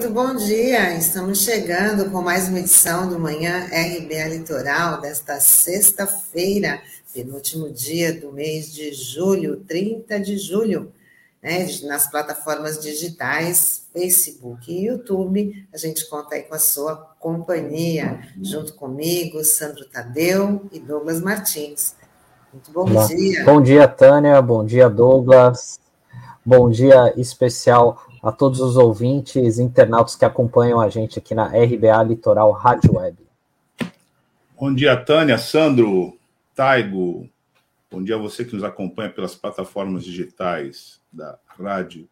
Muito bom dia. Estamos chegando com mais uma edição do Manhã RBA Litoral desta sexta-feira, penúltimo dia do mês de julho, 30 de julho, né? Nas plataformas digitais, Facebook e YouTube. A gente conta aí com a sua companhia, junto comigo, Sandro Tadeu e Douglas Martins. Muito bom Olá. dia. Bom dia, Tânia. Bom dia, Douglas. Bom dia especial a todos os ouvintes, internautas que acompanham a gente aqui na RBA Litoral Rádio Web. Bom dia, Tânia, Sandro, Taigo. Bom dia a você que nos acompanha pelas plataformas digitais da rádio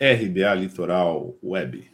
RBA Litoral Web.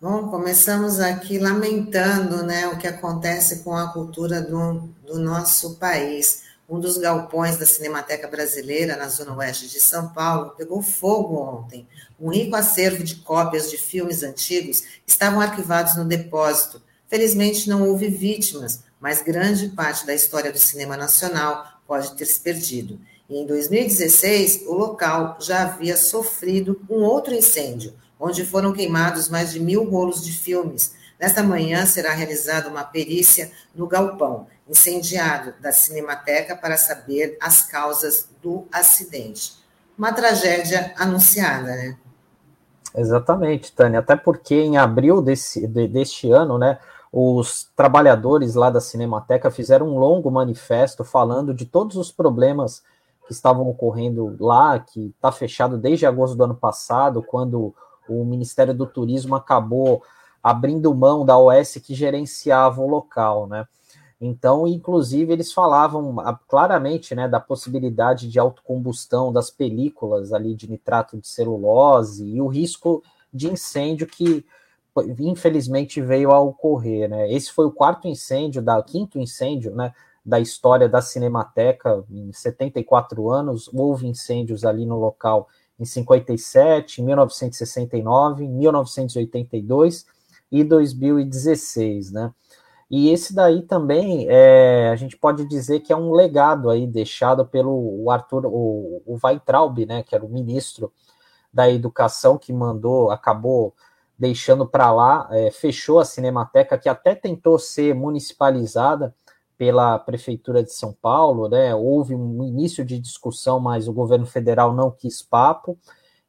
Bom, começamos aqui lamentando né, o que acontece com a cultura do, do nosso país um dos galpões da Cinemateca Brasileira, na zona oeste de São Paulo, pegou fogo ontem. Um rico acervo de cópias de filmes antigos estavam arquivados no depósito. Felizmente não houve vítimas, mas grande parte da história do cinema nacional pode ter se perdido. E em 2016, o local já havia sofrido um outro incêndio, onde foram queimados mais de mil rolos de filmes. Nesta manhã será realizada uma perícia no galpão incendiado da Cinemateca para saber as causas do acidente. Uma tragédia anunciada, né? Exatamente, Tânia. Até porque em abril desse, de, deste ano, né, os trabalhadores lá da Cinemateca fizeram um longo manifesto falando de todos os problemas que estavam ocorrendo lá, que está fechado desde agosto do ano passado, quando o Ministério do Turismo acabou abrindo mão da OS que gerenciava o local, né? Então, inclusive, eles falavam ah, claramente né, da possibilidade de autocombustão das películas ali de nitrato de celulose e o risco de incêndio que infelizmente veio a ocorrer. Né? Esse foi o quarto incêndio, da quinto incêndio né, da história da Cinemateca em 74 anos. Houve incêndios ali no local em 57, 1969, 1982 e 2016, né? E esse daí também é, a gente pode dizer que é um legado aí deixado pelo Arthur, o, o Weitraub, né, que era o ministro da Educação que mandou, acabou deixando para lá, é, fechou a Cinemateca, que até tentou ser municipalizada pela Prefeitura de São Paulo, né? Houve um início de discussão, mas o governo federal não quis papo,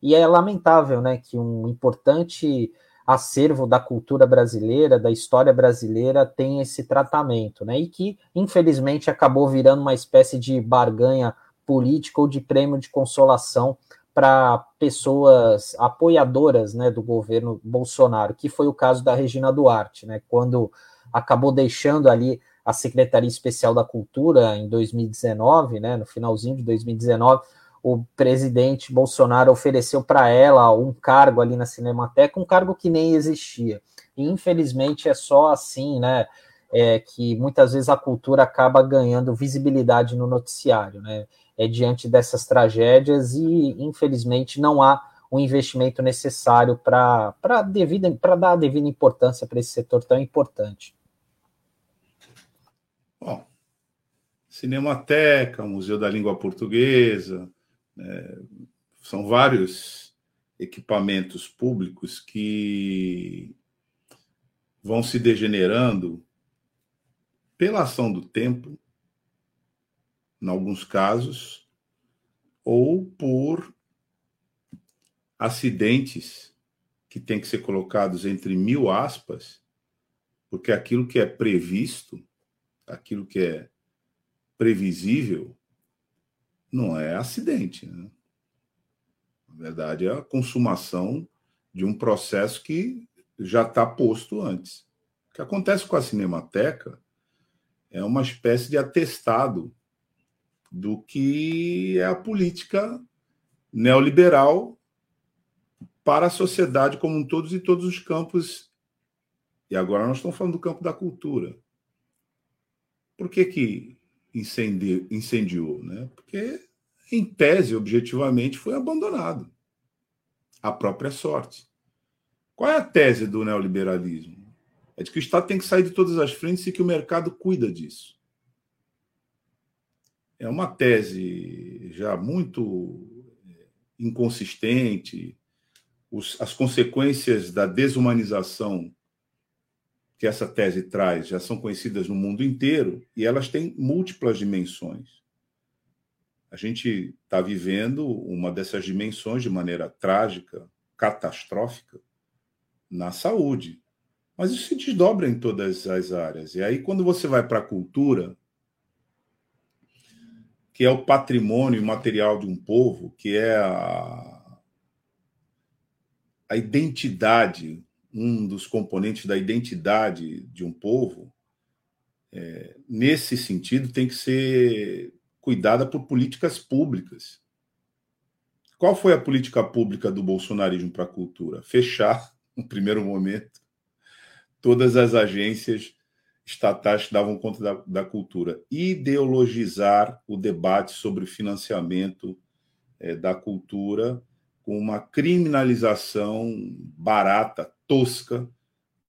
e é lamentável, né, que um importante acervo da cultura brasileira, da história brasileira, tem esse tratamento, né? E que, infelizmente, acabou virando uma espécie de barganha política ou de prêmio de consolação para pessoas apoiadoras né, do governo Bolsonaro, que foi o caso da Regina Duarte, né? Quando acabou deixando ali a Secretaria Especial da Cultura em 2019, né, no finalzinho de 2019, o presidente Bolsonaro ofereceu para ela um cargo ali na Cinemateca, um cargo que nem existia. E, infelizmente é só assim, né? É, que muitas vezes a cultura acaba ganhando visibilidade no noticiário, né? É diante dessas tragédias e, infelizmente, não há o um investimento necessário para dar a devida importância para esse setor tão importante. Bom, Cinemateca, Museu da Língua Portuguesa, é, são vários equipamentos públicos que vão se degenerando pela ação do tempo, em alguns casos, ou por acidentes que têm que ser colocados entre mil aspas, porque aquilo que é previsto, aquilo que é previsível, não é acidente. Né? Na verdade, é a consumação de um processo que já está posto antes. O que acontece com a Cinemateca é uma espécie de atestado do que é a política neoliberal para a sociedade como um todo e todos os campos. E agora nós estamos falando do campo da cultura. Por que, que incendiou, incendiou né? Porque, em tese, objetivamente, foi abandonado. A própria sorte. Qual é a tese do neoliberalismo? É de que o Estado tem que sair de todas as frentes e que o mercado cuida disso. É uma tese já muito é, inconsistente. os, as consequências da desumanização que essa tese traz já são conhecidas no mundo inteiro e elas têm múltiplas dimensões. A gente está vivendo uma dessas dimensões de maneira trágica, catastrófica, na saúde. Mas isso se desdobra em todas as áreas. E aí, quando você vai para a cultura, que é o patrimônio material de um povo, que é a, a identidade, um dos componentes da identidade de um povo, é, nesse sentido, tem que ser cuidada por políticas públicas. Qual foi a política pública do bolsonarismo para a cultura? Fechar, no primeiro momento, todas as agências estatais que davam conta da, da cultura. Ideologizar o debate sobre financiamento é, da cultura com uma criminalização barata, tosca,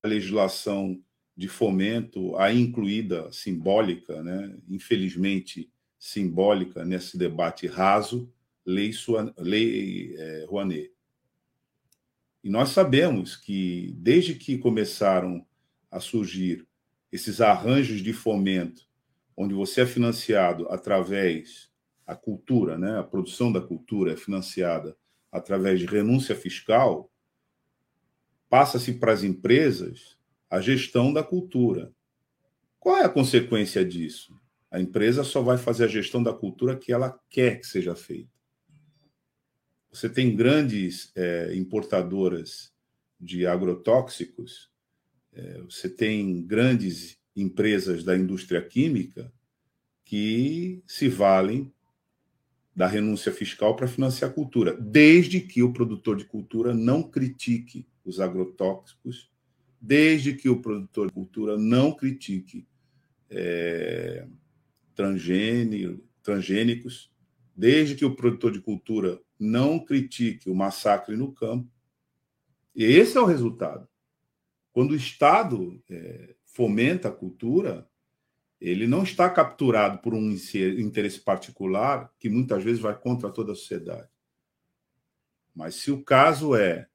a legislação de fomento, a incluída simbólica, né? infelizmente simbólica nesse debate raso, lei, lei é, Rouanet. E nós sabemos que, desde que começaram a surgir esses arranjos de fomento, onde você é financiado através a cultura, né? a produção da cultura é financiada através de renúncia fiscal, passa-se para as empresas a gestão da cultura. Qual é a consequência disso? A empresa só vai fazer a gestão da cultura que ela quer que seja feita. Você tem grandes é, importadoras de agrotóxicos, é, você tem grandes empresas da indústria química que se valem da renúncia fiscal para financiar a cultura, desde que o produtor de cultura não critique os agrotóxicos, desde que o produtor de cultura não critique é, transgênicos, desde que o produtor de cultura não critique o massacre no campo. E esse é o resultado. Quando o Estado é, fomenta a cultura, ele não está capturado por um interesse particular que muitas vezes vai contra toda a sociedade. Mas se o caso é,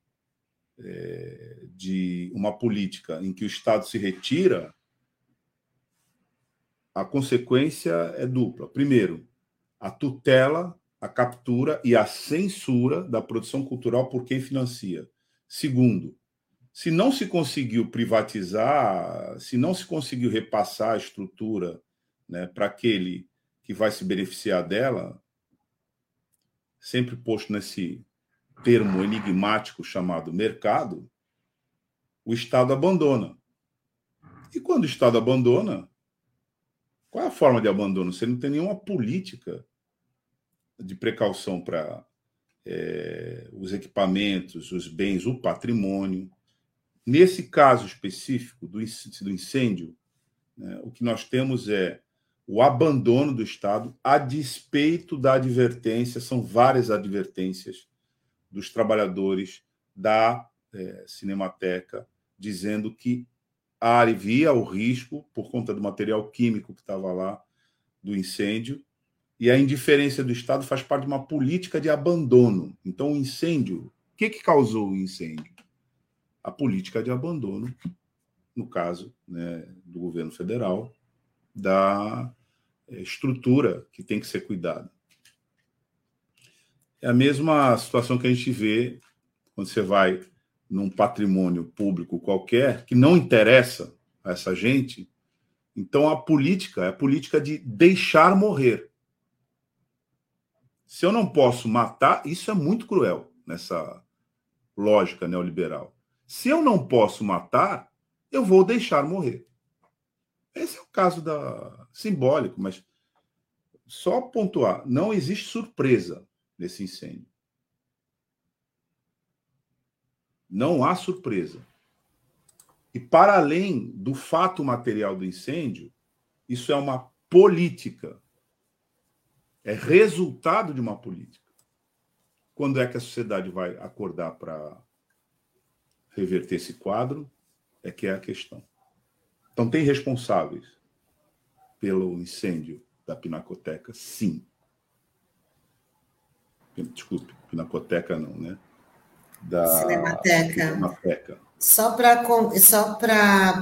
é de uma política em que o Estado se retira, a consequência é dupla. Primeiro, a tutela, a captura e a censura da produção cultural por quem financia. Segundo, se não se conseguiu privatizar, se não se conseguiu repassar a estrutura né, para aquele que vai se beneficiar dela, sempre posto nesse termo enigmático chamado mercado, o Estado abandona. E quando o Estado abandona, qual é a forma de abandono? Você não tem nenhuma política de precaução para é, os equipamentos, os bens, o patrimônio. Nesse caso específico do, incêndio, né, o que nós temos é o abandono do Estado a despeito da advertência, são várias advertências dos trabalhadores da é, Cinemateca, dizendo que havia o risco, por conta do material químico que estava lá, do incêndio, e a indiferença do Estado faz parte de uma política de abandono. Então, o incêndio, o que, que causou o incêndio? A política de abandono, no caso né, do governo federal, da é, estrutura que tem que ser cuidada. É a mesma situação que a gente vê quando você vai num patrimônio público qualquer que não interessa a essa gente. Então a política é a política de deixar morrer. Se eu não posso matar, isso é muito cruel nessa lógica neoliberal. Se eu não posso matar, eu vou deixar morrer. Esse é o caso da simbólico, mas só pontuar, não existe surpresa nesse incêndio. Não há surpresa. E para além do fato material do incêndio, isso é uma política. É resultado de uma política. Quando é que a sociedade vai acordar para reverter esse quadro? É que é a questão. Então, tem responsáveis pelo incêndio da Pinacoteca? Sim. Desculpe, Pinacoteca não, né? da Cinemateca. Cinemateca. Só para só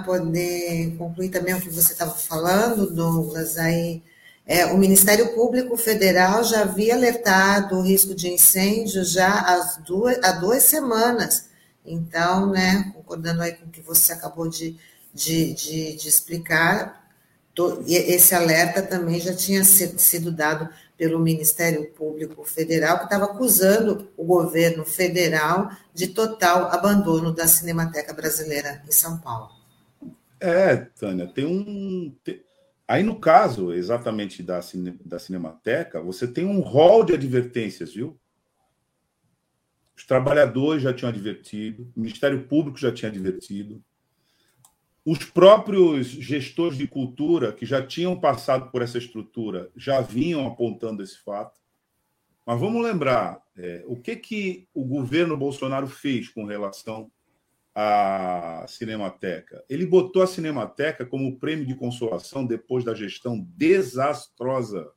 poder concluir também o que você estava falando, Douglas, aí é, o Ministério Público Federal já havia alertado o risco de incêndio já há duas, há duas semanas. Então, né, concordando aí com o que você acabou de, de, de, de explicar, esse alerta também já tinha sido dado pelo Ministério Público Federal, que estava acusando o governo federal de total abandono da Cinemateca Brasileira em São Paulo. É, Tânia, tem um. Aí, no caso exatamente da, cine... da Cinemateca, você tem um rol de advertências, viu? Os trabalhadores já tinham advertido, o Ministério Público já tinha advertido, os próprios gestores de cultura que já tinham passado por essa estrutura já vinham apontando esse fato. Mas vamos lembrar é, o que, que o governo Bolsonaro fez com relação à Cinemateca. Ele botou a Cinemateca como prêmio de consolação depois da gestão desastrosa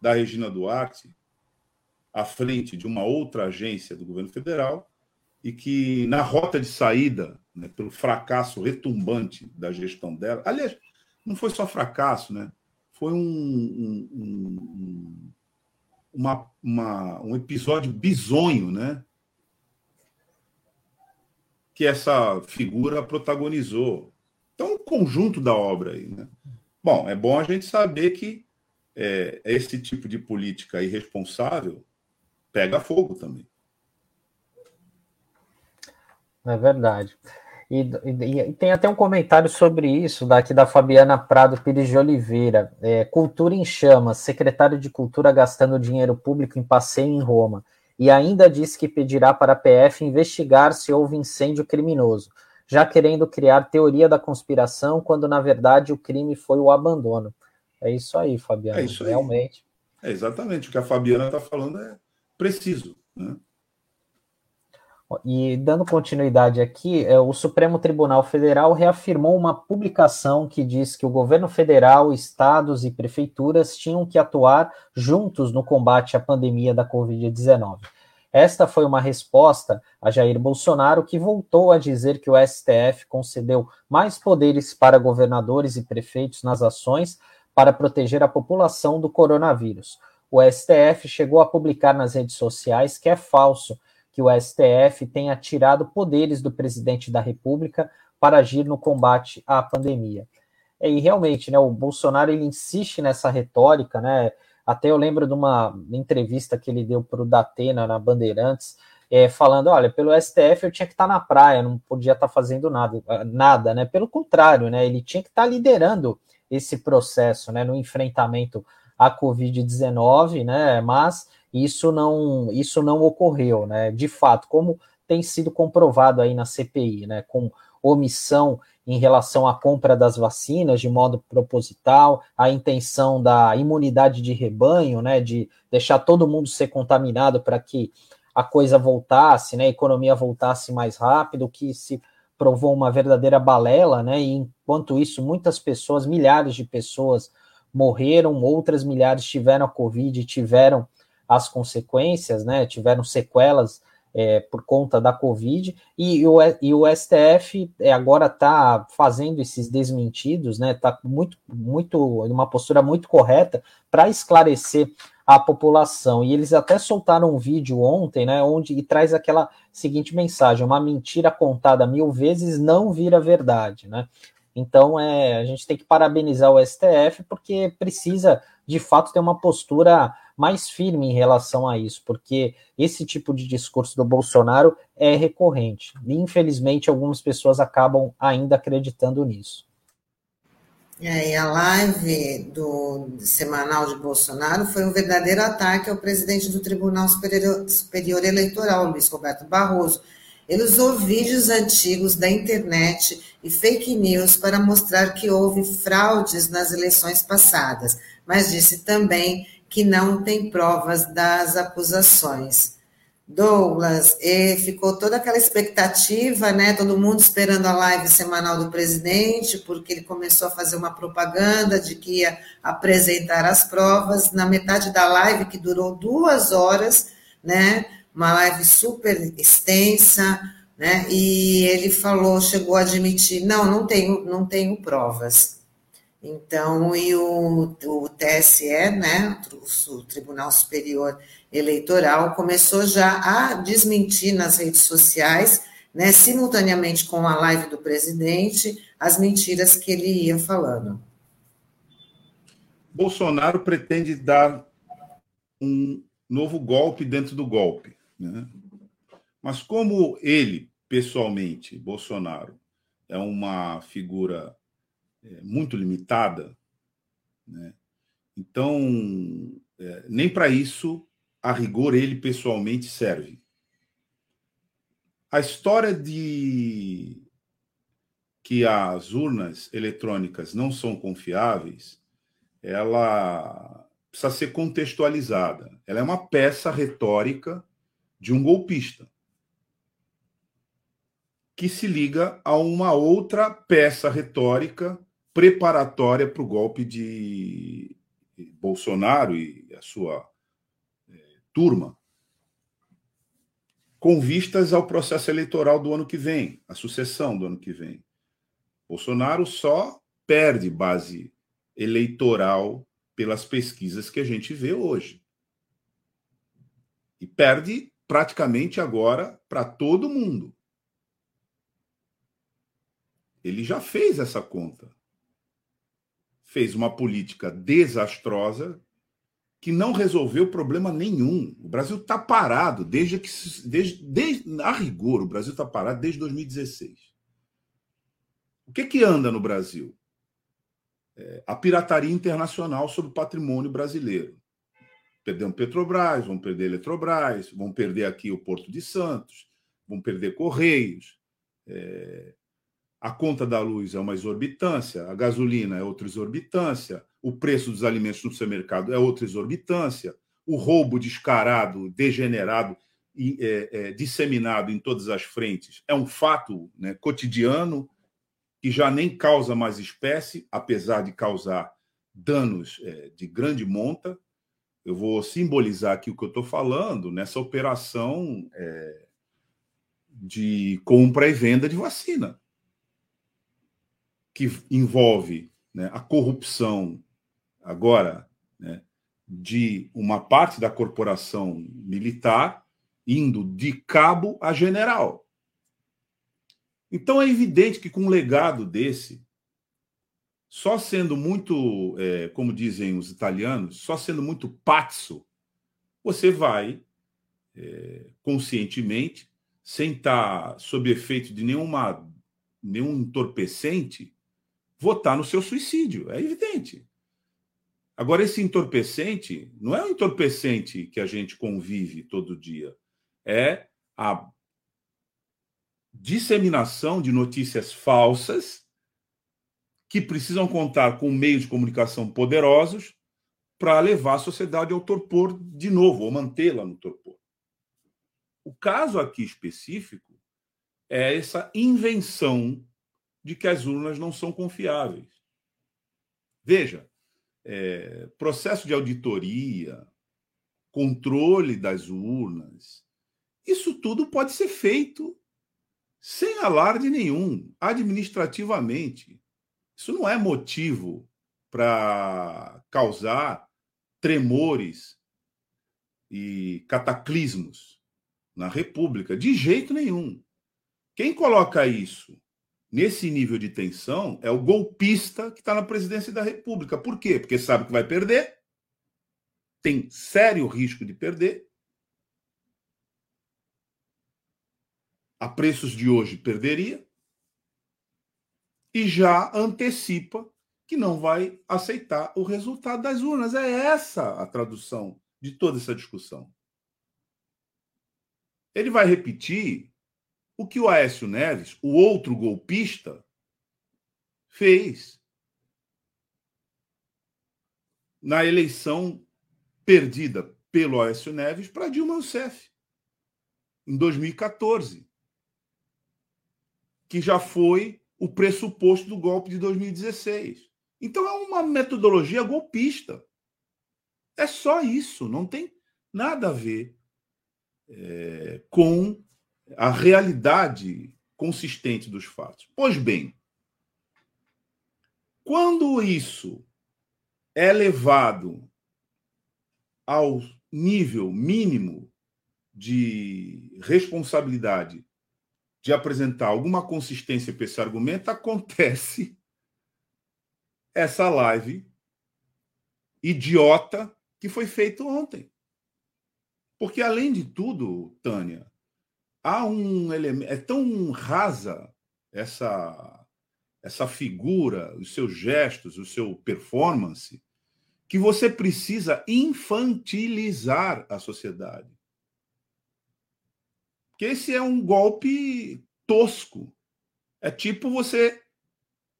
da Regina Duarte à frente de uma outra agência do governo federal e que na rota de saída né, pelo fracasso retumbante da gestão dela. Aliás, não foi só fracasso, né? Foi um, um, um, uma, uma, um episódio bizonho, né? Que essa figura protagonizou. Então, o conjunto da obra aí, né? Bom, é bom a gente saber que é, esse tipo de política irresponsável pega fogo também. É verdade. E, e, e, tem até um comentário sobre isso daqui da Fabiana Prado Pires de Oliveira. É, cultura em chamas, secretário de Cultura gastando dinheiro público em passeio em Roma. E ainda disse que pedirá para a PF investigar se houve incêndio criminoso, já querendo criar teoria da conspiração, quando na verdade o crime foi o abandono. É isso aí, Fabiana. É isso aí. Realmente. É exatamente. O que a Fabiana está falando é preciso. Né? E dando continuidade aqui, é, o Supremo Tribunal Federal reafirmou uma publicação que diz que o governo federal, estados e prefeituras tinham que atuar juntos no combate à pandemia da Covid-19. Esta foi uma resposta a Jair Bolsonaro, que voltou a dizer que o STF concedeu mais poderes para governadores e prefeitos nas ações para proteger a população do coronavírus. O STF chegou a publicar nas redes sociais que é falso que o STF tenha tirado poderes do presidente da República para agir no combate à pandemia. E realmente, né, o Bolsonaro ele insiste nessa retórica, né? Até eu lembro de uma entrevista que ele deu para o Datena na Bandeirantes, é, falando: olha, pelo STF eu tinha que estar na praia, não podia estar fazendo nada, nada, né? Pelo contrário, né? Ele tinha que estar liderando esse processo, né? No enfrentamento à Covid-19, né? Mas isso não, isso não ocorreu, né? De fato, como tem sido comprovado aí na CPI, né? Com omissão em relação à compra das vacinas de modo proposital, a intenção da imunidade de rebanho, né? De deixar todo mundo ser contaminado para que a coisa voltasse, né? A economia voltasse mais rápido, que se provou uma verdadeira balela, né? E enquanto isso, muitas pessoas, milhares de pessoas morreram, outras milhares tiveram a Covid, tiveram as consequências, né? Tiveram sequelas é, por conta da Covid, e o, e o STF é, agora está fazendo esses desmentidos, né? Está muito, muito, uma postura muito correta para esclarecer a população. E eles até soltaram um vídeo ontem, né? Onde e traz aquela seguinte mensagem: uma mentira contada mil vezes não vira verdade, né? Então é, a gente tem que parabenizar o STF porque precisa de fato ter uma postura mais firme em relação a isso, porque esse tipo de discurso do Bolsonaro é recorrente. E, infelizmente, algumas pessoas acabam ainda acreditando nisso. E aí, a live do semanal de Bolsonaro foi um verdadeiro ataque ao presidente do Tribunal Superior, Superior Eleitoral, Luiz Roberto Barroso. Ele usou vídeos antigos da internet e fake news para mostrar que houve fraudes nas eleições passadas, mas disse também que não tem provas das acusações. Douglas, ficou toda aquela expectativa, né? Todo mundo esperando a live semanal do presidente, porque ele começou a fazer uma propaganda de que ia apresentar as provas. Na metade da live, que durou duas horas, né? Uma live super extensa, né? E ele falou, chegou a admitir, não, não tenho, não tenho provas. Então, e o, o TSE, né, o Tribunal Superior Eleitoral, começou já a desmentir nas redes sociais, né, simultaneamente com a live do presidente, as mentiras que ele ia falando. Bolsonaro pretende dar um novo golpe dentro do golpe. Né? Mas como ele, pessoalmente, Bolsonaro, é uma figura é, muito limitada, né? então é, nem para isso, a rigor, ele pessoalmente serve. A história de que as urnas eletrônicas não são confiáveis, ela precisa ser contextualizada. Ela é uma peça retórica de um golpista que se liga a uma outra peça retórica preparatória para o golpe de Bolsonaro e a sua é, turma, com vistas ao processo eleitoral do ano que vem, a sucessão do ano que vem. Bolsonaro só perde base eleitoral pelas pesquisas que a gente vê hoje. E perde praticamente agora para todo mundo. Ele já fez essa conta fez uma política desastrosa que não resolveu problema nenhum. O Brasil está parado desde que, desde, desde, a rigor, o Brasil está parado desde 2016. O que que anda no Brasil? É, a pirataria internacional sobre o patrimônio brasileiro. Perdemos Petrobras, vão perder Eletrobras, vão perder aqui o Porto de Santos, vão perder Correios. É, a conta da luz é uma exorbitância, a gasolina é outra exorbitância, o preço dos alimentos no supermercado é outra exorbitância, o roubo descarado, degenerado e é, é, disseminado em todas as frentes é um fato né, cotidiano que já nem causa mais espécie, apesar de causar danos é, de grande monta. Eu vou simbolizar aqui o que eu estou falando nessa operação é, de compra e venda de vacina que envolve né, a corrupção agora né, de uma parte da corporação militar indo de cabo a general. Então é evidente que com um legado desse, só sendo muito, é, como dizem os italianos, só sendo muito pazzo, você vai é, conscientemente, sem estar sob efeito de nenhuma, nenhum entorpecente, votar no seu suicídio. É evidente. Agora, esse entorpecente não é um entorpecente que a gente convive todo dia. É a disseminação de notícias falsas que precisam contar com meios de comunicação poderosos para levar a sociedade ao torpor de novo, ou mantê-la no torpor. O caso aqui específico é essa invenção de que as urnas não são confiáveis. Veja, é, processo de auditoria, controle das urnas, isso tudo pode ser feito sem alarde nenhum, administrativamente. Isso não é motivo para causar tremores e cataclismos na República, de jeito nenhum. Quem coloca isso nesse nível de tensão é o golpista que está na presidência da República. Por quê? Porque sabe que vai perder, tem sério risco de perder. A preços de hoje perderia. E já antecipa que não vai aceitar o resultado das urnas. É essa a tradução de toda essa discussão. Ele vai repetir o que o Aécio Neves, o outro golpista, fez na eleição perdida pelo Aécio Neves para Dilma Rousseff, em 2014, que já foi o pressuposto do golpe de 2016. Então é uma metodologia golpista. É só isso, não tem nada a ver é, com a realidade consistente dos fatos. Pois bem, quando isso é levado ao nível mínimo de responsabilidade de apresentar alguma consistência para esse argumento, acontece essa live idiota que foi feita ontem. Porque, além de tudo, Tânia, há um elemento. É tão rasa essa essa figura, os seus gestos, o seu performance, que você precisa infantilizar a sociedade. Que esse é um golpe tosco. É tipo você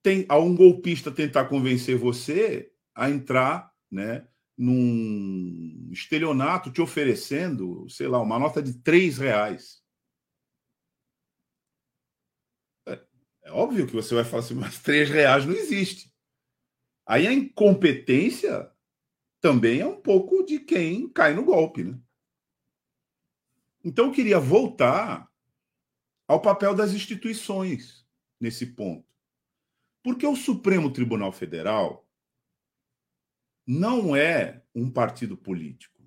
tem a um golpista tentar convencer você a entrar, né, num estelionato te oferecendo, sei lá, uma nota de três reais. É, é óbvio que você vai falar assim, mas três reais não existe. Aí a incompetência também é um pouco de quem cai no golpe, né? Então eu queria voltar ao papel das instituições nesse ponto. Porque o Supremo Tribunal Federal não é um partido político.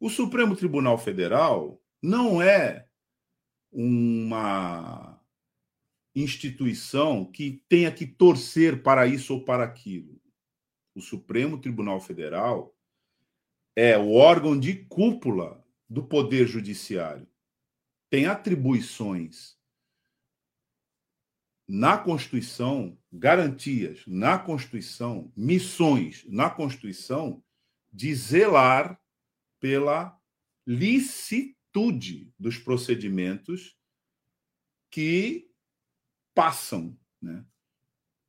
O Supremo Tribunal Federal não é uma instituição que tenha que torcer para isso ou para aquilo o Supremo Tribunal Federal é o órgão de cúpula do Poder Judiciário. Tem atribuições na Constituição, garantias na Constituição, missões na Constituição de zelar pela licitude dos procedimentos que passam né,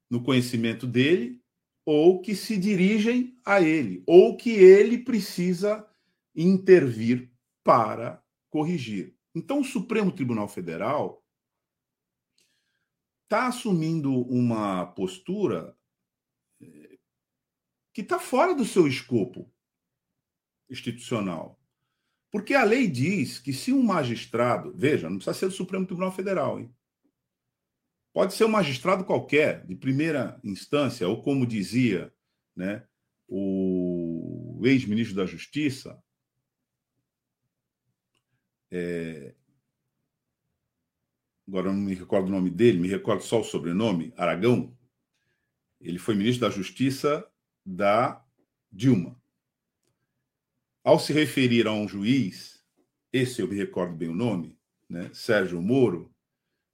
no conhecimento dele ou que se dirigem a ele, ou que ele precisa intervir para corrigir. Então, o Supremo Tribunal Federal está assumindo uma postura eh, que está fora do seu escopo institucional. Porque a lei diz que se um magistrado, veja, não precisa ser do Supremo Tribunal Federal, hein? Pode ser um magistrado qualquer, de primeira instância, ou como dizia né, o ex-ministro da Justiça, é... agora não me recordo o nome dele, me recordo só o sobrenome, Aragão. Ele foi ministro da Justiça da Dilma. Ao se referir a um juiz, esse eu me recordo bem o nome, né, Sérgio Moro,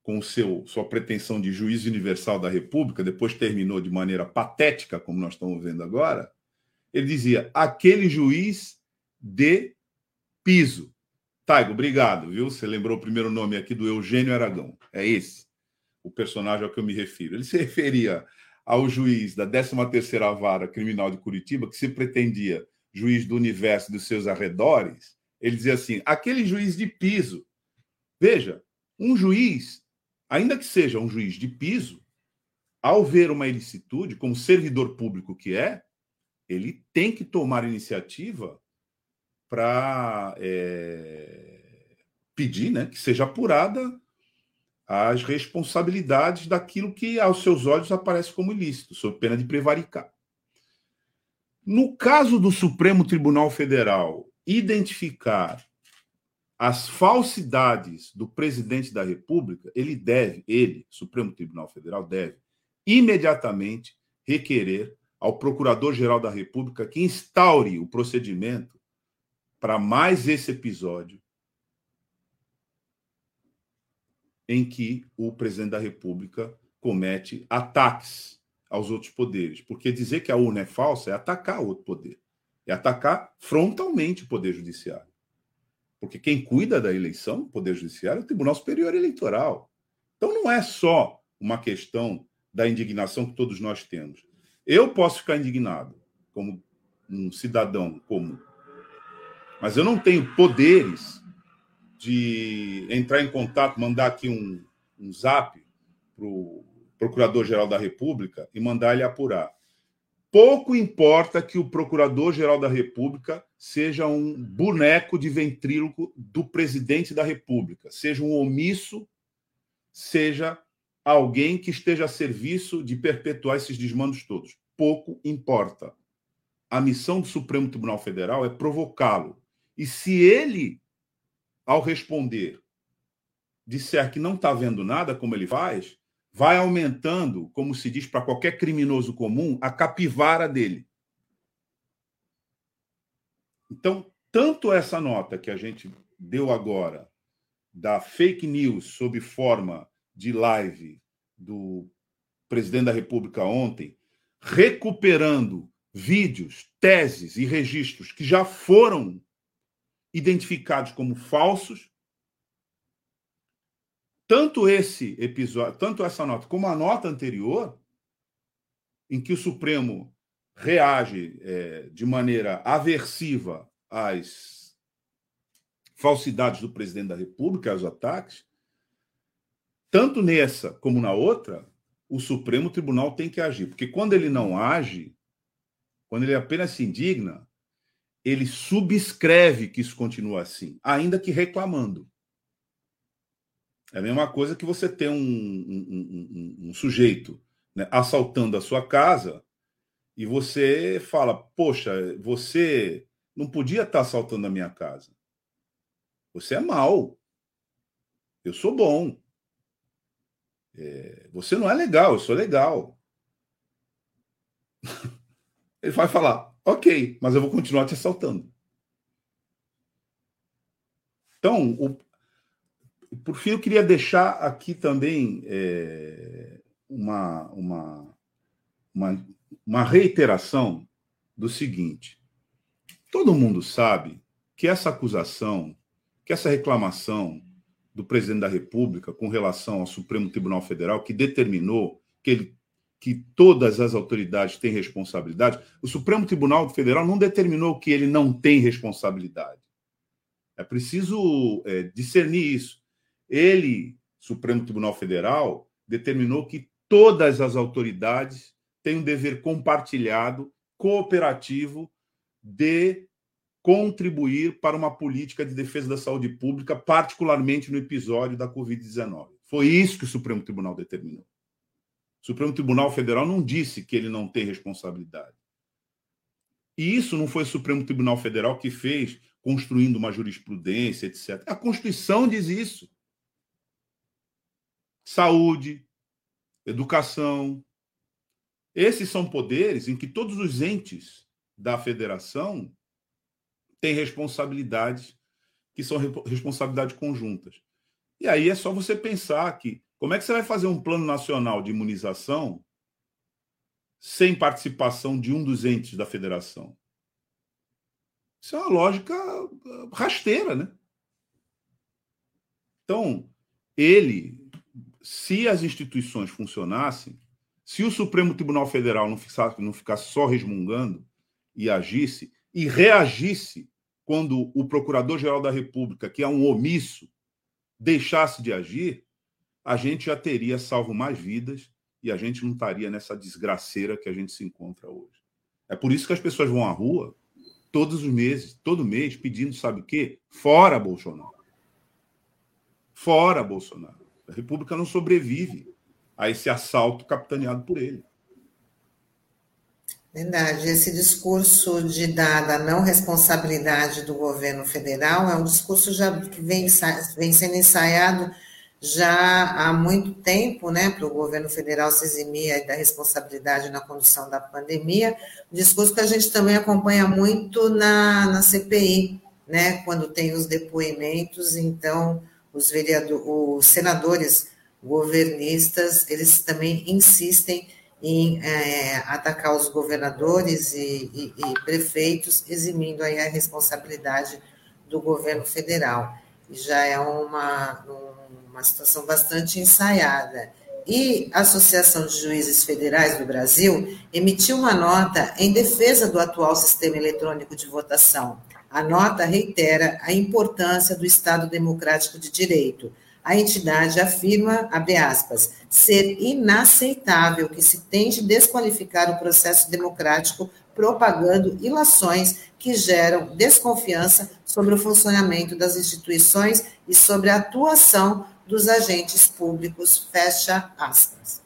com seu, sua pretensão de juiz universal da República, depois terminou de maneira patética, como nós estamos vendo agora, ele dizia: aquele juiz de piso. Taigo, obrigado, viu? Você lembrou o primeiro nome aqui do Eugênio Aragão. É esse o personagem ao que eu me refiro. Ele se referia ao juiz da 13ª Vara Criminal de Curitiba, que se pretendia juiz do universo dos seus arredores. Ele dizia assim: aquele juiz de piso. Veja, um juiz ainda que seja um juiz de piso, ao ver uma ilicitude, como servidor público que é, ele tem que tomar iniciativa para é, pedir né, que seja apurada as responsabilidades daquilo que aos seus olhos aparece como ilícito, sob pena de prevaricar. No caso do Supremo Tribunal Federal identificar as falsidades do presidente da República, ele deve, ele, Supremo Tribunal Federal, deve imediatamente requerer ao Procurador-Geral da República que instaure o procedimento para mais esse episódio em que o presidente da República comete ataques aos outros poderes. Porque dizer que a urna é falsa é atacar outro poder, é atacar frontalmente o Poder Judiciário. Porque quem cuida da eleição, o Poder Judiciário, é o Tribunal Superior Eleitoral. Então não é só uma questão da indignação que todos nós temos. Eu posso ficar indignado como um cidadão comum, mas eu não tenho poderes de entrar em contato, mandar aqui um, um zap para o Procurador-Geral da República e mandar ele apurar. pouco importa que o Procurador-Geral da República seja um boneco de ventríloco do presidente da República, seja um omisso, seja alguém que esteja a serviço de perpetuar esses desmandos todos. Pouco importa. A missão do Supremo Tribunal Federal é provocá-lo. E se ele, ao responder, disser que não está vendo nada como ele faz, vai aumentando, como se diz para qualquer criminoso comum, a capivara dele. Então, tanto essa nota que a gente deu agora da fake news sob forma de live do presidente da República ontem, recuperando vídeos, teses e registros que já foram identificados como falsos, tanto esse episódio, tanto essa nota como a nota anterior, em que o Supremo reage é, de maneira aversiva às falsidades do presidente da República, aos ataques, tanto nessa como na outra, o Supremo Tribunal tem que agir. Porque quando ele não age, quando ele apenas se indigna, ele subscreve que isso continua assim, ainda que reclamando. É a mesma coisa que você ter um, um, um, um sujeito né, assaltando a sua casa e você fala: Poxa, você não podia estar assaltando a minha casa. Você é mal. Eu sou bom. É, você não é legal, eu sou legal. Ele vai falar: Ok, mas eu vou continuar te assaltando. Então, o, por fim, eu queria deixar aqui também é, uma, uma, uma, uma reiteração do seguinte: todo mundo sabe que essa acusação, que essa reclamação do presidente da República com relação ao Supremo Tribunal Federal, que determinou que, ele, que todas as autoridades têm responsabilidade, o Supremo Tribunal Federal não determinou que ele não tem responsabilidade. É preciso é, discernir isso ele, Supremo Tribunal Federal, determinou que todas as autoridades têm um dever compartilhado, cooperativo, de contribuir para uma política de defesa da saúde pública, particularmente no episódio da Covid-19. Foi isso que o Supremo Tribunal determinou. O Supremo Tribunal Federal não disse que ele não tem responsabilidade. E isso não foi o Supremo Tribunal Federal que fez, construindo uma jurisprudência, etc. A Constituição diz isso saúde, educação. Esses são poderes em que todos os entes da federação têm responsabilidades que são responsabilidades conjuntas. E aí é só você pensar que como é que você vai fazer um plano nacional de imunização sem participação de um dos entes da federação? Isso é uma lógica ah, rasteira, né? Então, ele se as instituições funcionassem, se o Supremo Tribunal Federal não ficasse, não ficasse só resmungando e agisse e reagisse quando o Procurador-Geral da República, que é um omisso, deixasse de agir, a gente já teria salvo mais vidas e a gente não estaria nessa desgraceira que a gente se encontra hoje. É por isso que as pessoas vão à rua todos os meses, todo mês, pedindo, sabe o quê? Fora Bolsonaro. Fora Bolsonaro. A República não sobrevive a esse assalto capitaneado por ele. Verdade. Esse discurso de dada não responsabilidade do governo federal é um discurso já que vem, vem sendo ensaiado já há muito tempo, né, para o governo federal se eximir da responsabilidade na condução da pandemia, um discurso que a gente também acompanha muito na, na CPI, né, quando tem os depoimentos, então os, vereadores, os senadores governistas, eles também insistem em é, atacar os governadores e, e, e, prefeitos, eximindo aí a responsabilidade do governo federal. Já é uma, uma situação bastante ensaiada. E a Associação de Juízes Federais do Brasil emitiu uma nota em defesa do atual sistema eletrônico de votação, a nota reitera a importância do Estado democrático de direito, A entidade afirma, abre aspas, ser inaceitável que se tente desqualificar o processo democrático propagando ilações que geram desconfiança sobre o funcionamento das instituições e sobre a atuação dos agentes públicos. Fecha aspas.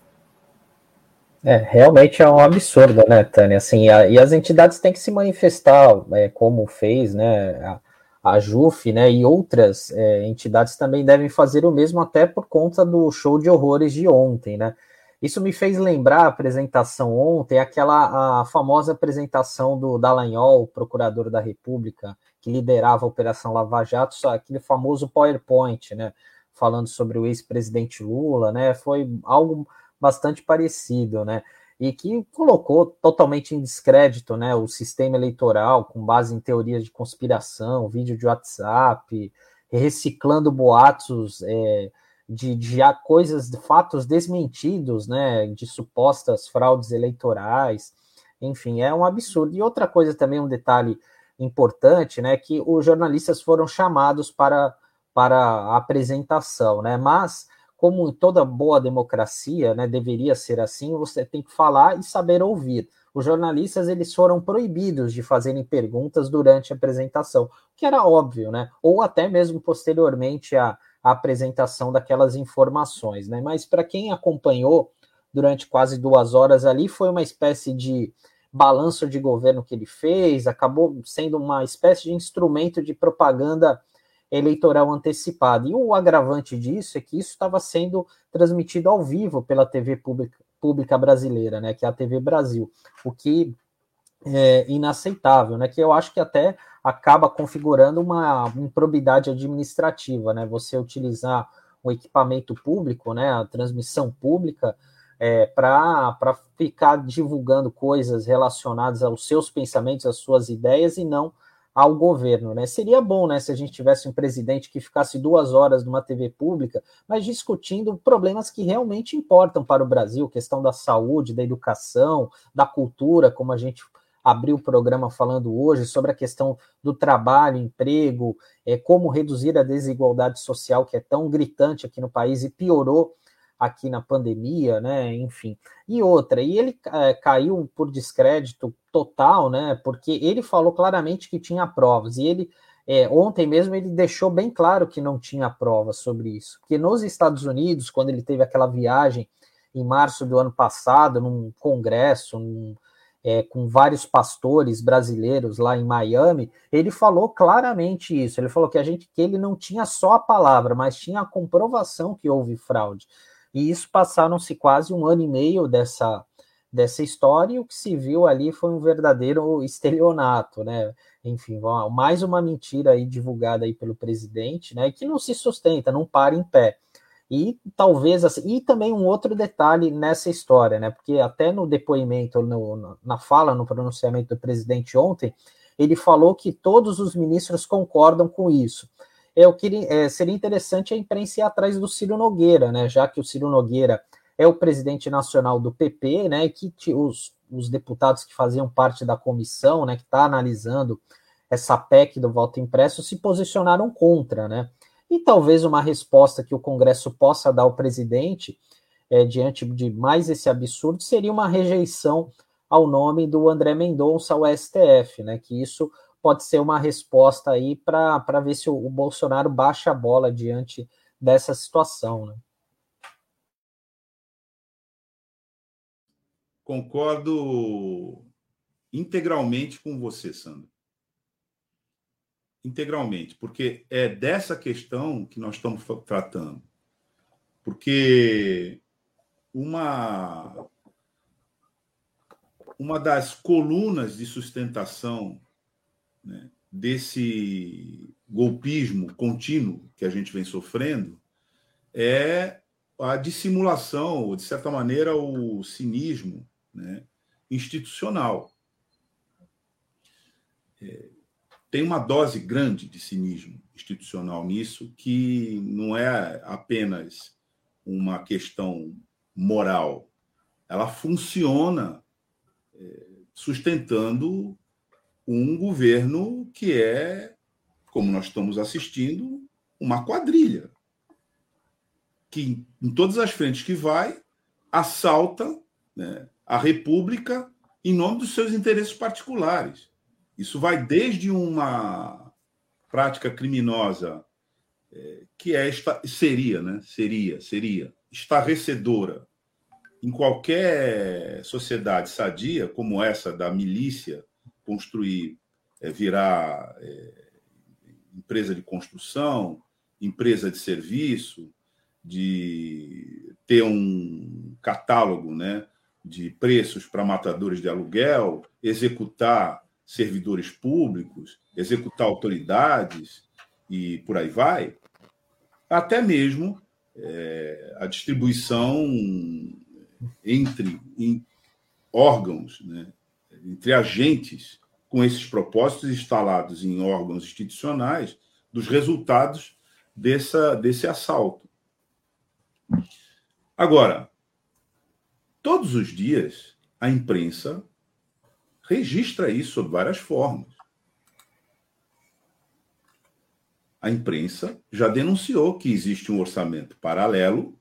É, realmente é um absurdo, né, Tânia? Assim, a, e as entidades têm que se manifestar, é, como fez, né, a, a JUF, né, e outras é, entidades também devem fazer o mesmo, até por conta do show de horrores de ontem, né? Isso me fez lembrar a apresentação ontem, aquela a famosa apresentação do Dallagnol, procurador da República, que liderava a Operação Lava Jato, aquele famoso PowerPoint, né, falando sobre o ex-presidente Lula, né? Foi algo bastante parecido, né? E que colocou totalmente em descrédito, né, o sistema eleitoral com base em teorias de conspiração, vídeo de WhatsApp, reciclando boatos é, de, de coisas, de fatos desmentidos, né, de supostas fraudes eleitorais, enfim, é um absurdo. E outra coisa também, um detalhe importante, né, que os jornalistas foram chamados para, para a apresentação, né, mas como em toda boa democracia, né, deveria ser assim, você tem que falar e saber ouvir. Os jornalistas eles foram proibidos de fazerem perguntas durante a apresentação, que era óbvio, né? Ou até mesmo posteriormente à, à apresentação daquelas informações, né? Mas para quem acompanhou durante quase duas horas ali, foi uma espécie de balanço de governo que ele fez, acabou sendo uma espécie de instrumento de propaganda eleitoral antecipada. E o agravante disso é que isso estava sendo transmitido ao vivo pela TV pública, pública brasileira, né, que é a TV Brasil, o que é inaceitável, né, que eu acho que até acaba configurando uma improbidade administrativa, né, você utilizar o equipamento público, né, a transmissão pública, é, para ficar divulgando coisas relacionadas aos seus pensamentos, às suas ideias, e não ao governo, né? Seria bom, né, se a gente tivesse um presidente que ficasse duas horas numa TV pública, mas discutindo problemas que realmente importam para o Brasil, questão da saúde, da educação, da cultura, como a gente abriu o programa falando hoje sobre a questão do trabalho, emprego, é, como reduzir a desigualdade social que é tão gritante aqui no país e piorou aqui na pandemia, né? Enfim. E outra, e ele é, caiu por descrédito total, né? Porque ele falou claramente que tinha provas, e ele. É, ontem mesmo ele deixou bem claro que não tinha provas sobre isso. Porque nos Estados Unidos, quando ele teve aquela viagem em março do ano passado, num congresso, num, é, com vários pastores brasileiros lá em Miami, ele falou claramente isso. Ele falou que a gente que ele não tinha só a palavra, mas tinha a comprovação que houve fraude. E isso passaram-se quase um ano e meio dessa, dessa história, e o que se viu ali foi um verdadeiro estelionato, né? Enfim, mais uma mentira aí divulgada aí pelo presidente, né? Que não se sustenta, não para em pé. E talvez assim, e também um outro detalhe nessa história, né? Porque até no depoimento, no, na fala, no pronunciamento do presidente ontem, ele falou que todos os ministros concordam com isso eu queria, é, seria interessante a imprensa ir atrás do Ciro Nogueira, né? Já que o Ciro Nogueira é o presidente nacional do PP, né? E que os, os deputados que faziam parte da comissão, né? Que está analisando essa PEC do voto impresso se posicionaram contra, né? E talvez uma resposta que o Congresso possa dar ao presidente é, diante de mais esse absurdo seria uma rejeição ao nome do André Mendonça ao STF, né? Que isso pode ser uma resposta aí para ver se o, o, Bolsonaro baixa a bola diante dessa situação. Né? Concordo integralmente com você, Sandro. Integralmente, porque é dessa questão que nós estamos tratando. Porque uma uma das colunas de sustentação né, desse golpismo contínuo que a gente vem sofrendo é a dissimulação, ou de certa maneira, o cinismo né, institucional. É, tem uma dose grande de cinismo institucional nisso, que não é apenas uma questão moral, ela funciona é, sustentando um governo que é, como nós estamos assistindo, uma quadrilha. que, em todas as frentes que vai, assalta né, a República em nome dos seus interesses particulares. Isso vai desde uma prática criminosa é, que é seria, né? Seria, seria estarrecedora em qualquer sociedade sadia, como essa da milícia, construir, é, virar é, empresa de construção, empresa de serviço, de ter um catálogo né, de preços para matadores de aluguel, executar servidores públicos, executar autoridades e por aí vai, até mesmo é, a distribuição entre órgãos, né, entre agentes com esses propósitos instalados em órgãos institucionais dos resultados dessa, desse assalto. Agora, todos os dias a imprensa registra isso sob várias formas. A imprensa já denunciou que existe um orçamento paralelo,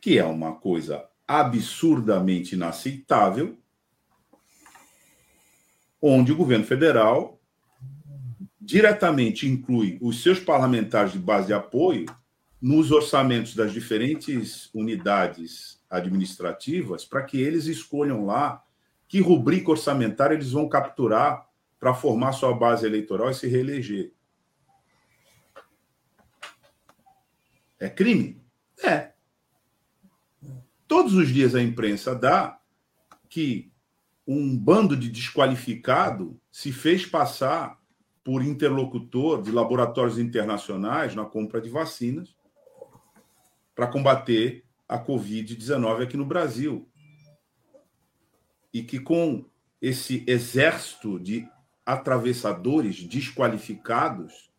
que é uma coisa absurdamente inaceitável, onde o governo federal diretamente inclui os seus parlamentares de base de apoio nos orçamentos das diferentes unidades administrativas para que eles escolham lá que rubrica orçamentária eles vão capturar para formar sua base eleitoral e se reeleger. É crime? É. Todos os dias a imprensa dá que um bando de desqualificado se fez passar por interlocutor de laboratórios internacionais na compra de vacinas para combater a Covid-19 aqui no Brasil. E que com esse exército de atravessadores desqualificados,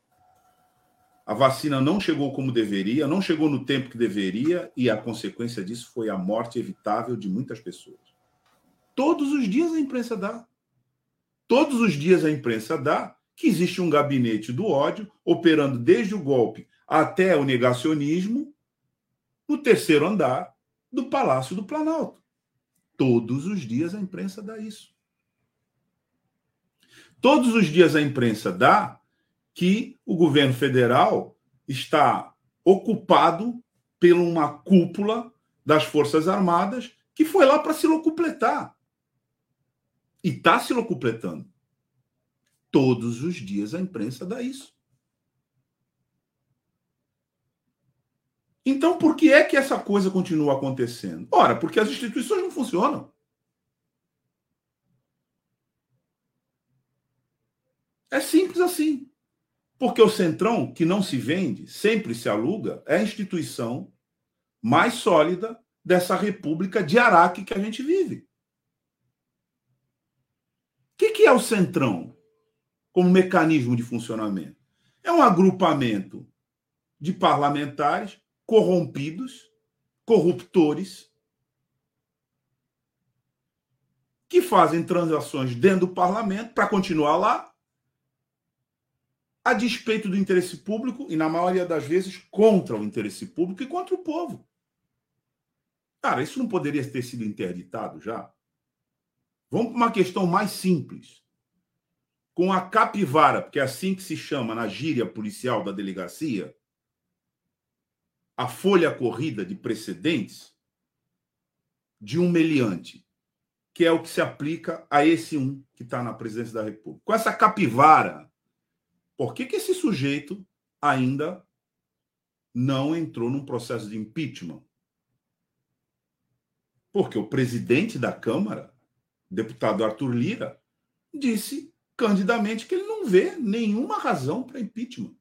a vacina não chegou como deveria, não chegou no tempo que deveria, e a consequência disso foi a morte evitável de muitas pessoas. Todos os dias a imprensa dá. Todos os dias a imprensa dá que existe um gabinete do ódio operando desde o golpe até o negacionismo no terceiro andar do Palácio do Planalto. Todos os dias a imprensa dá isso. Todos os dias a imprensa dá que o governo federal está ocupado por uma cúpula das Forças Armadas que foi lá para se locupletar. E está se locupletando. Todos os dias a imprensa dá isso. Então, por que é que essa coisa continua acontecendo? Ora, porque as instituições não funcionam. É simples assim. Porque o Centrão, que não se vende, sempre se aluga, é a instituição mais sólida dessa república de Araque que a gente vive. Que, que é o Centrão como mecanismo de funcionamento? É um agrupamento de parlamentares corrompidos, corruptores, que fazem transações dentro do parlamento para continuar lá, a despeito do interesse público e, na maioria das vezes, contra o interesse público e contra o povo. Cara, isso não poderia ter sido interditado já? Vamos para uma questão mais simples. Com a capivara, porque é assim que se chama na gíria policial da delegacia, a folha corrida de precedentes de um meliante, que é o que se aplica a esse um que está na presidência da República. Com essa capivara, por que, que esse sujeito ainda não entrou num processo de impeachment? Porque o presidente da Câmara, deputado Arthur Lira, disse candidamente que ele não vê nenhuma razão para impeachment.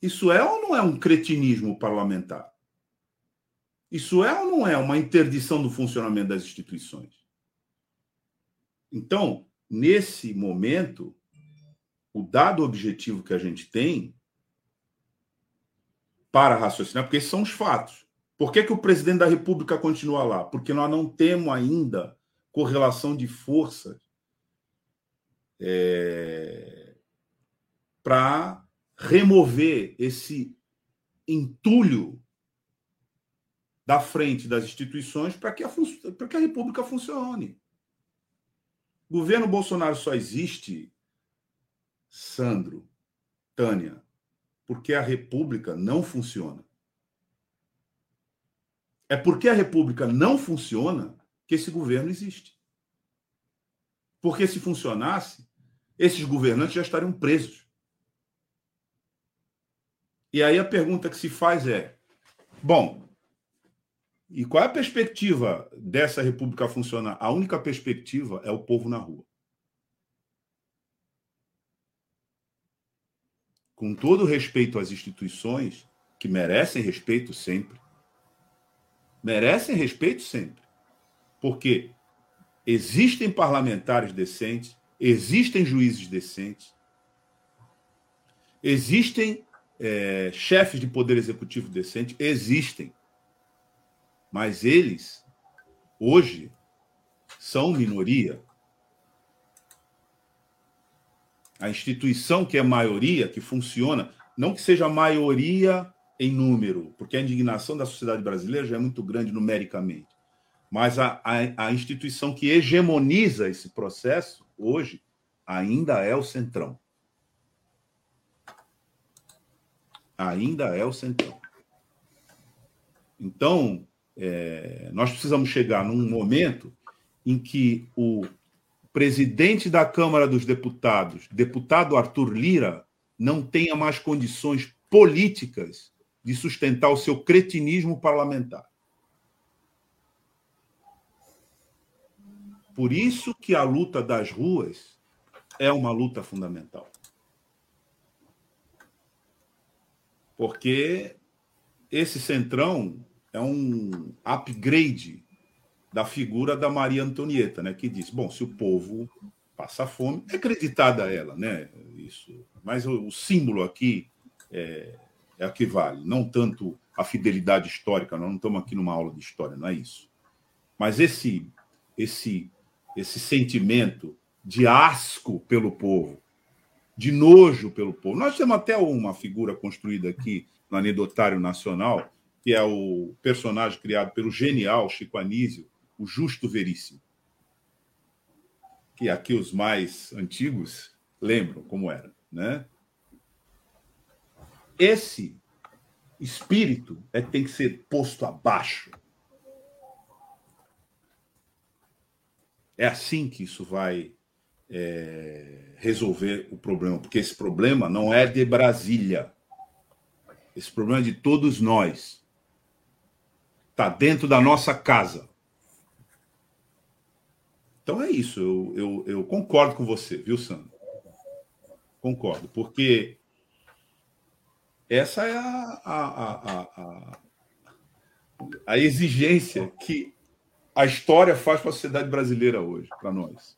Isso é ou não é um cretinismo parlamentar? Isso é ou não é uma interdição do funcionamento das instituições? Então, nesse momento, o dado objetivo que a gente tem para raciocinar, porque esses são os fatos. Por que, que o presidente da República continua lá? Porque nós não temos ainda correlação de forças é, para remover esse entulho da frente das instituições para que, a, que a República funcione. O governo Bolsonaro só existe, Sandro, Tânia, porque a República não funciona. É porque a República não funciona que esse governo existe. Porque se funcionasse, esses governantes já estariam presos. E aí a pergunta que se faz é: bom, e qual é a perspectiva dessa república funcionar? A única perspectiva é o povo na rua. Com todo respeito às instituições, que merecem respeito sempre, merecem respeito sempre. Porque existem parlamentares decentes, existem juízes decentes, existem é, chefes de poder executivo decente, existem. Mas eles, hoje, são minoria. A instituição que é maioria, que funciona, não que seja maioria em número, porque a indignação da sociedade brasileira já é muito grande numericamente, mas a, a, a instituição que hegemoniza esse processo, hoje, ainda é o Centrão. Ainda é o Centrão. Então, é, nós precisamos chegar num momento em que o presidente da Câmara dos Deputados, deputado Arthur Lira, não tenha mais condições políticas de sustentar o seu cretinismo parlamentar. Por isso que a luta das ruas é uma luta fundamental. Porque esse centrão é um upgrade da figura da Maria Antonieta, né, que diz: bom, se o povo passa fome, é acreditada ela, né? Isso. Mas o, o símbolo aqui é, é a que vale, não tanto a fidelidade histórica. Nós não estamos aqui numa aula de história, não é isso. Mas esse esse esse sentimento de asco pelo povo, de nojo pelo povo. Nós temos até uma figura construída aqui no anedotário nacional que é o personagem criado pelo genial Chico Anísio, o Justo Veríssimo. Que aqui os mais antigos lembram como era, né? Esse espírito é que tem que ser posto abaixo. É assim que isso vai é, resolver o problema, porque esse problema não é de Brasília. Esse problema é de todos nós. Está dentro da nossa casa. Então é isso. Eu, eu, eu concordo com você, viu, Sandro? Concordo, porque essa é a, a, a, a, exigência que a história faz para a sociedade brasileira hoje, para nós.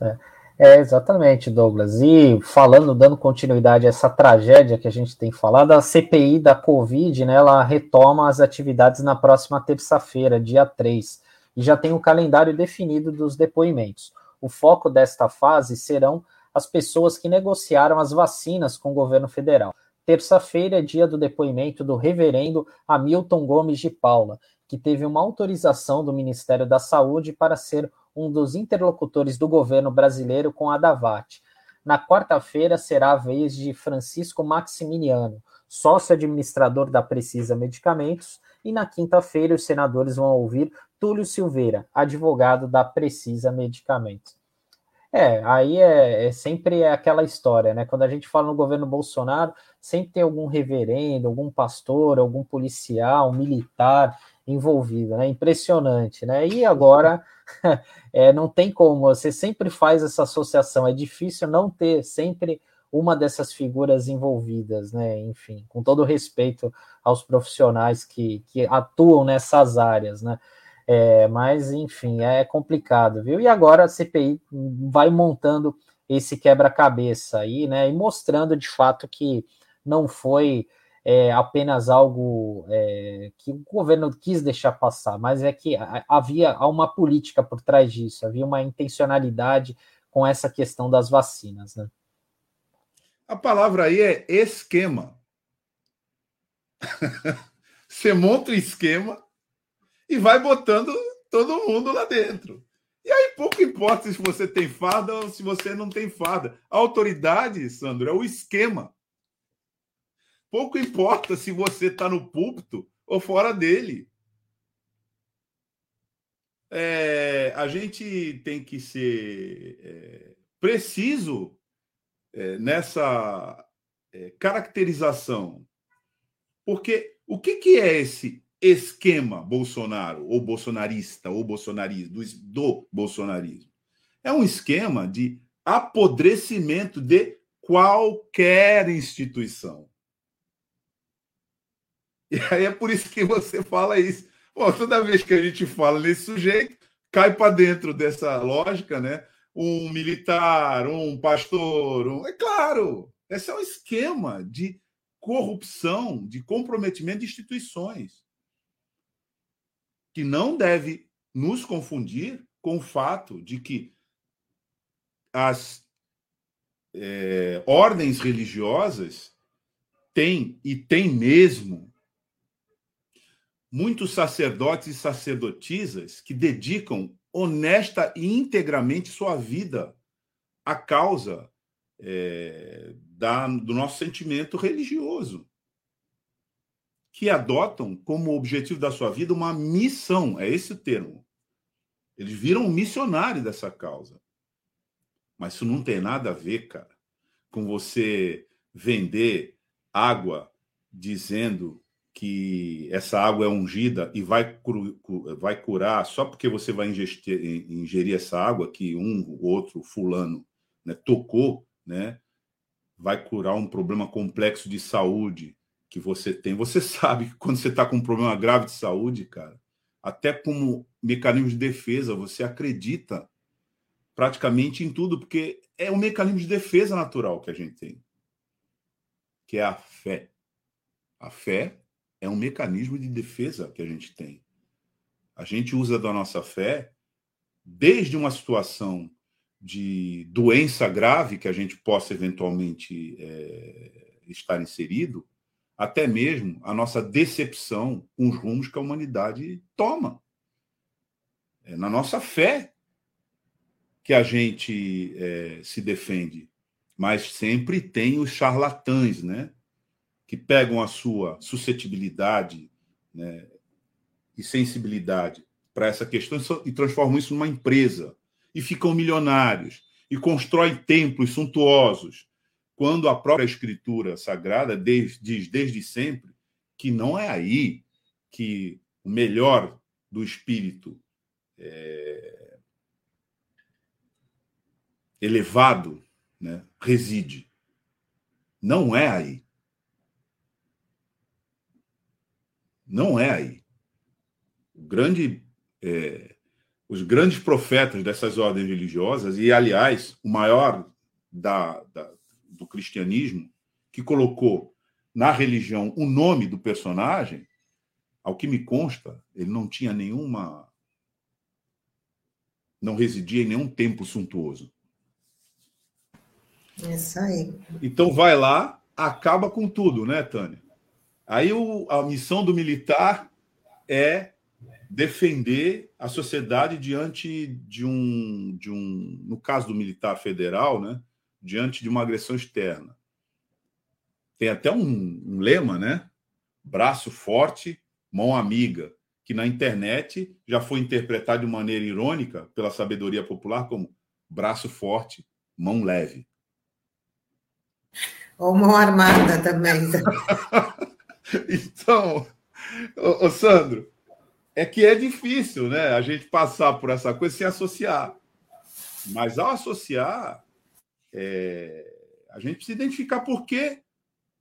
É. É, exatamente, Douglas. E falando, dando continuidade a essa tragédia que a gente tem falado, a CPI da Covid, né, ela retoma as atividades na próxima terça-feira, dia 3, e já tem o calendário definido dos depoimentos. O foco desta fase serão as pessoas que negociaram as vacinas com o governo federal. Terça-feira é dia do depoimento do reverendo Hamilton Gomes de Paula, que teve uma autorização do Ministério da Saúde para ser um dos interlocutores do governo brasileiro com a Davat. Na quarta-feira será a vez de Francisco Maximiliano, sócio administrador da Precisa Medicamentos, e na quinta-feira os senadores vão ouvir Túlio Silveira, advogado da Precisa Medicamentos. É, aí é, é, sempre é aquela história, né? Quando a gente fala no governo Bolsonaro, sempre tem algum reverendo, algum pastor, algum policial, um militar envolvido, né? Impressionante, né? E agora é, não tem como, você sempre faz essa associação, é difícil não ter sempre uma dessas figuras envolvidas, né? Enfim, com todo respeito aos profissionais que, que atuam nessas áreas, né? É, mas, enfim, é complicado, viu? E agora a CPI vai montando esse quebra-cabeça aí, né? E mostrando de fato que não foi é, apenas algo é, que o governo quis deixar passar, mas é que havia uma política por trás disso, havia uma intencionalidade com essa questão das vacinas. Né? A palavra aí é esquema. você monta um esquema e vai botando todo mundo lá dentro. E aí pouco importa se você tem farda ou se você não tem farda. A autoridade, Sandro, é o esquema. Pouco importa se você está no púlpito ou fora dele. É, a gente tem que ser é, preciso é, nessa é, caracterização. Porque o que, que é esse esquema Bolsonaro, ou bolsonarista, ou bolsonarismo, do, do bolsonarismo? É um esquema de apodrecimento de qualquer instituição. E aí é por isso que você fala isso. Toda vez que a gente fala nesse sujeito, cai para dentro dessa lógica, né? Um militar, um pastor, um... é claro, esse é um esquema de corrupção, de comprometimento de instituições, que não deve nos confundir com o fato de que as é, ordens religiosas têm, e têm mesmo, muitos sacerdotes e sacerdotisas que dedicam honesta e integramente sua vida à causa é, da, do nosso sentimento religioso, que adotam como objetivo da sua vida uma missão, é esse o termo. Eles viram missionário dessa causa. Mas isso não tem nada a ver, cara, com você vender água dizendo que essa água é ungida e vai, vai curar só porque você vai ingerir, ingerir essa água que um outro fulano né, tocou, né, vai curar um problema complexo de saúde que você tem. Você sabe que quando você está com um problema grave de saúde, cara, até como mecanismo de defesa, você acredita praticamente em tudo, porque é um mecanismo de defesa natural que a gente tem, que é a fé. A fé é um mecanismo de defesa que a gente tem. A gente usa da nossa fé desde uma situação de doença grave que a gente possa eventualmente é, estar inserido, até mesmo a nossa decepção com os rumos que a humanidade toma. É na nossa fé que a gente é, se defende, mas sempre tem os charlatães, né? Que pegam a sua suscetibilidade né, e sensibilidade para essa questão e transformam isso numa empresa e ficam milionários e constroem templos suntuosos, quando a própria Escritura Sagrada diz desde sempre que não é aí que o melhor do espírito é, elevado né, reside. Não é aí. Não é aí. Grande é, os grandes profetas dessas ordens religiosas, e, aliás, o maior da, da, do cristianismo, que colocou na religião o nome do personagem, ao que me consta, ele não tinha nenhuma. não residia em nenhum templo suntuoso. Isso aí. Então vai lá, acaba com tudo, né, Tânia? Aí o, a missão do militar é defender a sociedade diante de um, de um, no caso do militar federal, né, diante de uma agressão externa. Tem até um, um lema, né? Braço forte, mão amiga, que na internet já foi interpretado de maneira irônica pela sabedoria popular como braço forte, mão leve. Ou mão armada também. então, ô, ô Sandro, é que é difícil, né? A gente passar por essa coisa sem associar. Mas ao associar, é, a gente precisa identificar por quê,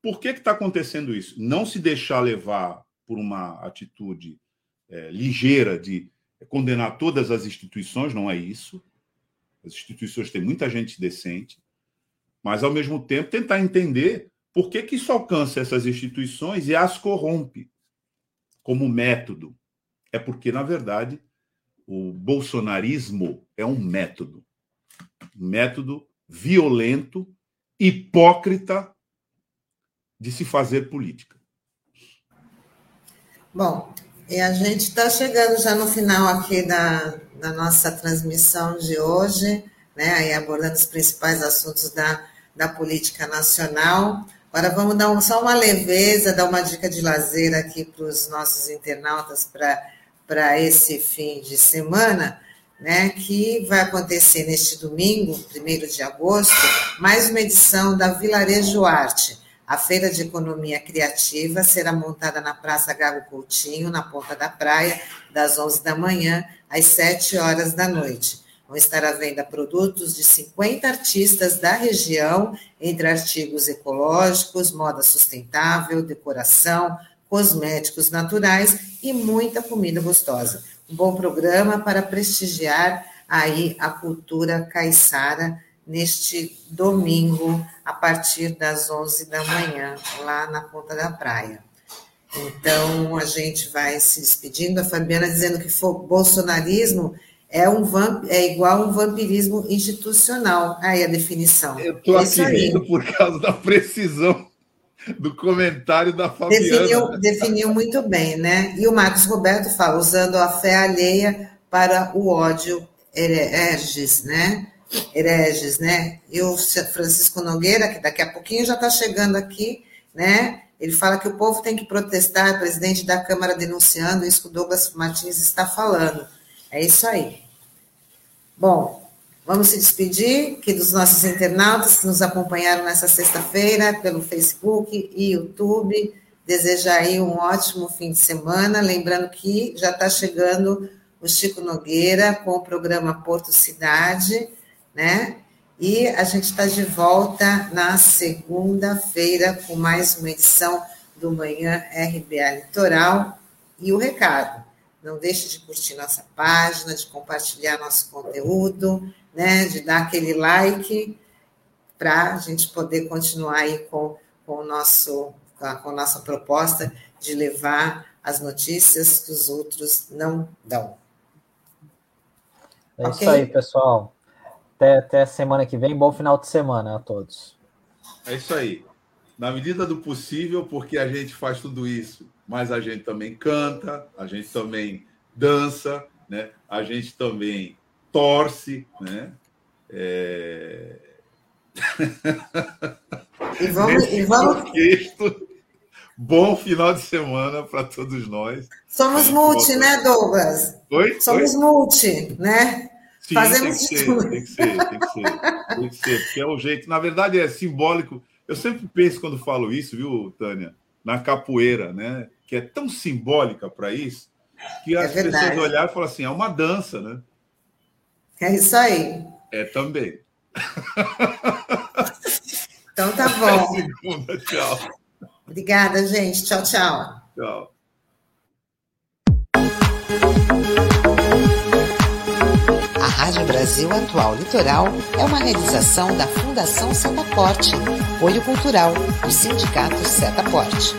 por que está acontecendo isso. Não se deixar levar por uma atitude é, ligeira de condenar todas as instituições, não é isso. As instituições têm muita gente decente, mas ao mesmo tempo tentar entender por que, que isso alcança essas instituições e as corrompe como método é porque, na verdade, o bolsonarismo é um método. Um método violento, hipócrita de se fazer política. Bom, e a gente está chegando já no final aqui da, da nossa transmissão de hoje, né? Aí abordando os principais assuntos da, da política nacional. Agora vamos dar um, só uma leveza, dar uma dica de lazer aqui para os nossos internautas para esse fim de semana, né? Que vai acontecer neste domingo, 1 de agosto, mais uma edição da Vilarejo Arte a Feira de Economia Criativa será montada na Praça Gago Coutinho, na Ponta da Praia, das 11 da manhã às 7 horas da noite. Vão estar à venda produtos de 50 artistas da região, entre artigos ecológicos, moda sustentável, decoração, cosméticos naturais e muita comida gostosa. Um bom programa para prestigiar aí a cultura caiçara neste domingo, a partir das 11 da manhã, lá na Ponta da Praia. Então, a gente vai se despedindo. A Fabiana dizendo que o bolsonarismo é, um vamp, é igual um vampirismo institucional. Aí a definição. Eu estou aqui rindo por causa da precisão do comentário da Fabiana. Definiu, definiu muito bem, né? E o Marcos Roberto fala, usando a fé alheia para o ódio hereges, né? hereges, né? E o Francisco Nogueira, que daqui a pouquinho já está chegando aqui, né? Ele fala que o povo tem que protestar, presidente da Câmara denunciando isso que o Douglas Martins está falando. É isso aí. Bom, vamos se despedir aqui dos nossos internautas que nos acompanharam nessa sexta-feira pelo Facebook e YouTube. Desejar aí um ótimo fim de semana. Lembrando que já está chegando o Chico Nogueira com o programa Porto Cidade né? E a gente está de volta na segunda-feira com mais uma edição do Manhã RBA Litoral. E o recado: não deixe de curtir nossa página, de compartilhar nosso conteúdo, né? De dar aquele like para a gente poder continuar aí com, com, o nosso, com a, com a nossa proposta de levar as notícias que os outros não dão. É okay? isso aí, pessoal. Até, até semana que vem. Bom final de semana a todos. É isso aí. Na medida do possível, porque a gente faz tudo isso, mas a gente também canta, a gente também dança, né? a gente também torce, né? É... E vamos, e vamos... Contexto, bom final de semana para todos nós. Somos multi, né, Douglas? Oi? Somos Oi? multi, né? Sim, Fazemos tem que, ser, tem que ser, tem que ser, tem que ser, porque é o jeito. Na verdade, é simbólico. Eu sempre penso quando falo isso, viu, Tânia, na capoeira, né? Que é tão simbólica para isso, que as é pessoas olharem e falam assim: é uma dança, né? É isso aí. É também. Então tá bom. Até segunda, tchau. Obrigada, gente. Tchau, tchau. Tchau. Rádio Brasil Atual Litoral é uma realização da Fundação Setaporte, apoio cultural do Sindicato Setaporte.